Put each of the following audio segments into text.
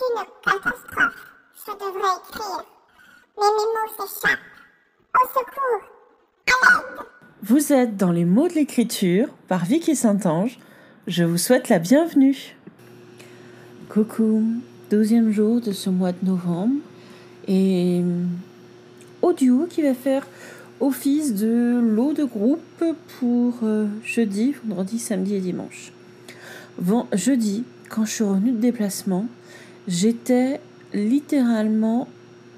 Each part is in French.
une catastrophe. Je devrais écrire. Mais mes mots s'échappent. Au secours À l'aide Vous êtes dans les mots de l'écriture par Vicky Saint-Ange. Je vous souhaite la bienvenue. Coucou, douzième jour de ce mois de novembre. Et audio qui va faire office de lot de groupe pour euh, jeudi, vendredi, samedi et dimanche. Jeudi, quand je suis revenue de déplacement, j'étais littéralement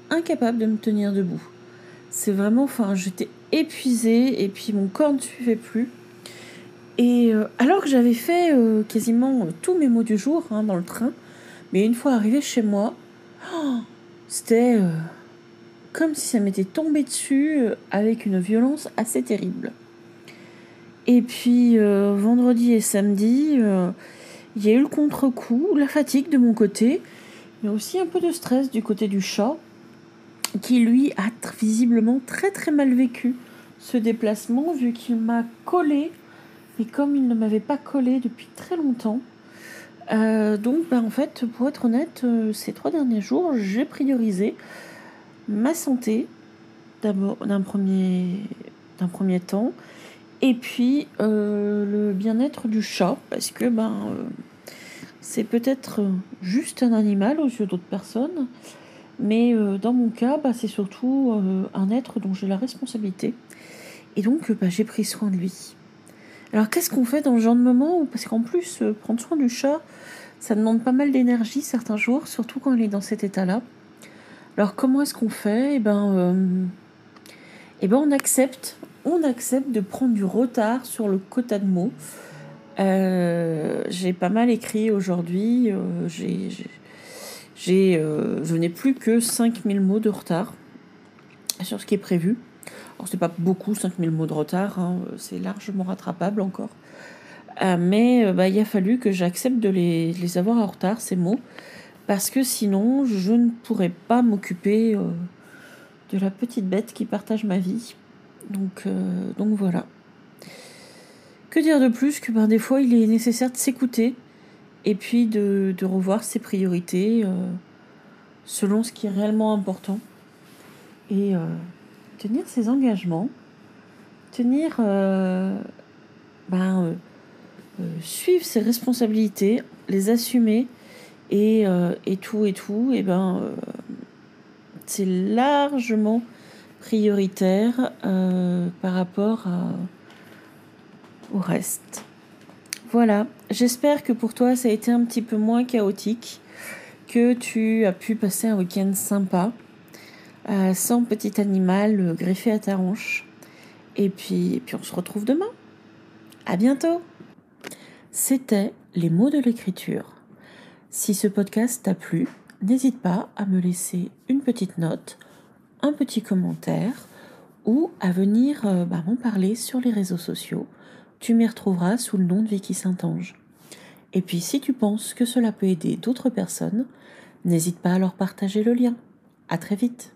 incapable de me tenir debout. C'est vraiment, enfin, j'étais épuisée et puis mon corps ne suivait plus. Et euh, alors que j'avais fait euh, quasiment euh, tous mes mots du jour hein, dans le train, mais une fois arrivé chez moi, oh, c'était comme si ça m'était tombé dessus avec une violence assez terrible. Et puis vendredi et samedi, il y a eu le contre-coup, la fatigue de mon côté, mais aussi un peu de stress du côté du chat, qui lui a visiblement très très mal vécu ce déplacement, vu qu'il m'a collé, et comme il ne m'avait pas collé depuis très longtemps. euh, donc, ben, en fait, pour être honnête, euh, ces trois derniers jours, j'ai priorisé ma santé d'un premier, premier temps, et puis euh, le bien-être du chat, parce que ben, c'est peut-être euh, juste un animal aux yeux d'autres personnes, mais euh, dans mon cas, bah, c'est surtout euh, un être dont j'ai la responsabilité. Et donc, bah, j'ai pris soin de lui. Alors, qu'est-ce qu'on fait dans ce genre de moment Parce qu'en plus, prendre soin du chat, ça demande pas mal d'énergie certains jours, surtout quand il est dans cet état-là. Alors, comment est-ce qu'on fait? Eh ben, euh, eh ben, on accepte, on accepte de prendre du retard sur le quota de mots. Euh, j'ai pas mal écrit aujourd'hui. euh, j'ai, j'ai- euh, je n'ai plus que 5000 mots de retard sur ce qui est prévu. Alors, c'est pas beaucoup, 5000 mots de retard, hein, c'est largement rattrapable encore. Euh, mais euh, bah, il a fallu que j'accepte de les, les avoir en retard, ces mots, parce que sinon, je ne pourrais pas m'occuper de la petite bête qui partage ma vie. Donc, donc voilà. Que dire de plus que ben, des fois, il est nécessaire de s'écouter et puis de, de revoir ses priorités euh, selon ce qui est réellement important. Et euh, tenir ses engagements, tenir, euh, ben, suivre ses responsabilités, les assumer et, et tout et tout, et ben c'est largement prioritaire par rapport à- reste. Voilà, j'espère que pour toi ça a été un petit peu moins chaotique, que tu as pu passer un week-end sympa, euh, sans petit animal euh, greffé à ta hanche. Et puis, puis on se retrouve demain. À bientôt. C'était les mots de l'écriture. Si ce podcast t'a plu, n'hésite pas à me laisser une petite note, un petit commentaire ou à venir euh, bah, m'en parler sur les réseaux sociaux. Tu m'y retrouveras sous le nom de Vicky Saint-Ange. Et puis si tu penses que cela peut aider d'autres personnes, n'hésite pas à leur partager le lien. À très vite.